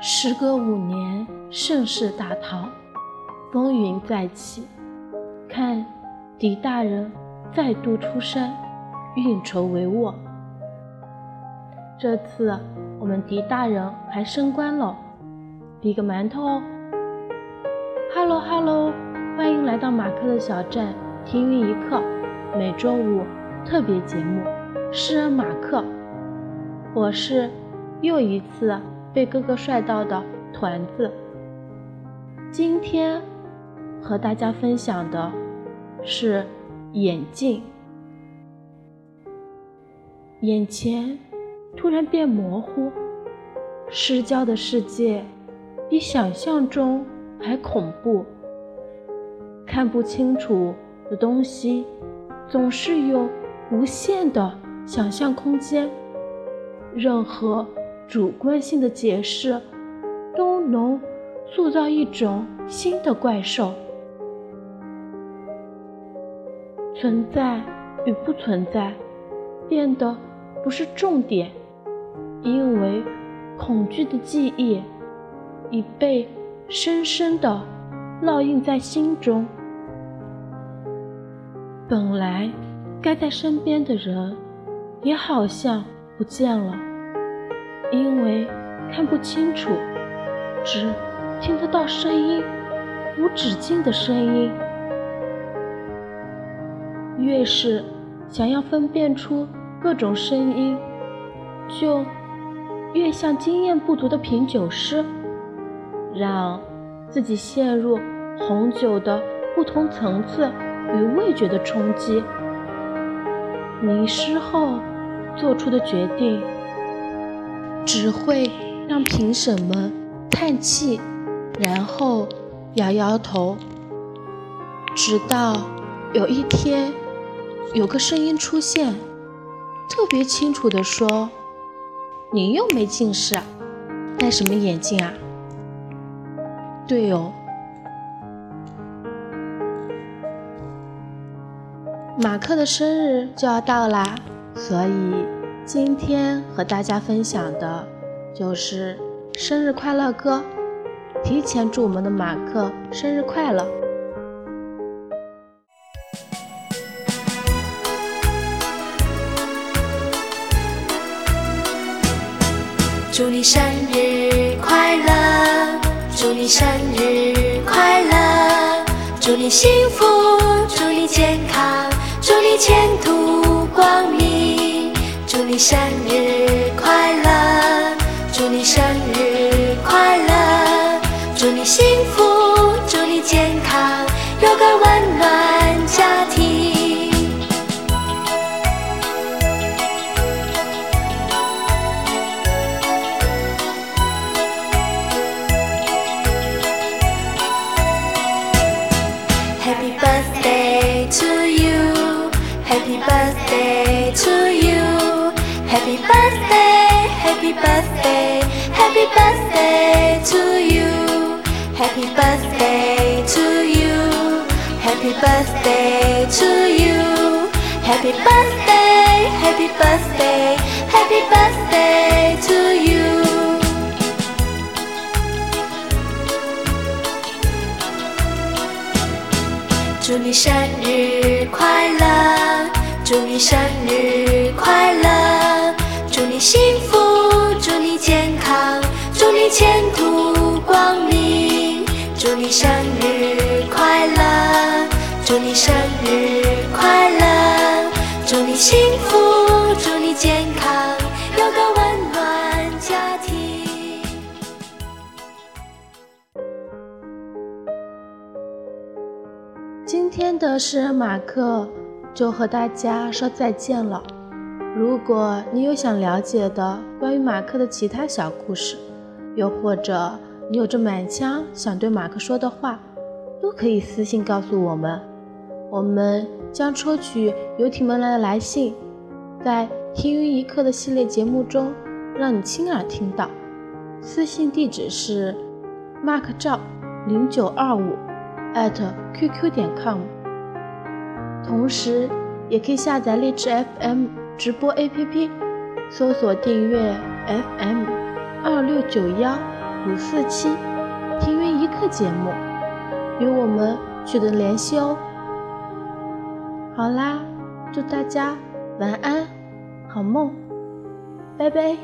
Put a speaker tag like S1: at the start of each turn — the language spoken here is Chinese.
S1: 时隔五年，盛世大唐，风云再起，看狄大人再度出山，运筹帷幄。这次我们狄大人还升官了，比个馒头哦！Hello Hello，欢迎来到马克的小站，听云一刻，每周五特别节目《诗人马克》，我是又一次。被哥哥帅到的团子，今天和大家分享的是眼镜。眼前突然变模糊，失焦的世界比想象中还恐怖。看不清楚的东西，总是有无限的想象空间。任何。主观性的解释都能塑造一种新的怪兽。存在与不存在变得不是重点，因为恐惧的记忆已被深深的烙印在心中。本来该在身边的人，也好像不见了。因为看不清楚，只听得到声音，无止境的声音。越是想要分辨出各种声音，就越像经验不足的品酒师，让自己陷入红酒的不同层次与味觉的冲击，迷失后做出的决定。只会让评审们叹气，然后摇摇头。直到有一天，有个声音出现，特别清楚地说：“你又没近视，戴什么眼镜啊？”对哦，马克的生日就要到啦，所以。今天和大家分享的就是生日快乐歌，提前祝我们的马克生日快乐！
S2: 祝你生日快乐，祝你生日快乐，祝你幸福，祝你健康，祝你前途。你生日快乐！祝你生日快乐！祝你幸福，祝你健康，有个温暖家庭。Happy birthday to you! Happy birthday to you! Happy birthday, happy birthday, happy birthday to you. Happy birthday to you. Happy birthday to you. Happy birthday, happy birthday, happy birthday to you. 祝你生日快乐！祝你生日快乐！ 幸福，祝你健康，祝你前途光明。祝你生日快乐，祝你生日快乐，祝你幸福，祝你健康，有个温暖家庭。
S1: 今天的诗人马克就和大家说再见了。如果你有想了解的关于马克的其他小故事，又或者你有着满腔想对马克说的话，都可以私信告诉我们，我们将抽取游艇们来的来信，在听云一刻的系列节目中让你亲耳听到。私信地址是 mark 赵零九二五 at qq 点 com，同时也可以下载荔枝 FM。直播 APP，搜索订阅 FM 二六九幺五四七听云一刻节目，与我们取得联系哦。好啦，祝大家晚安，好梦，拜拜。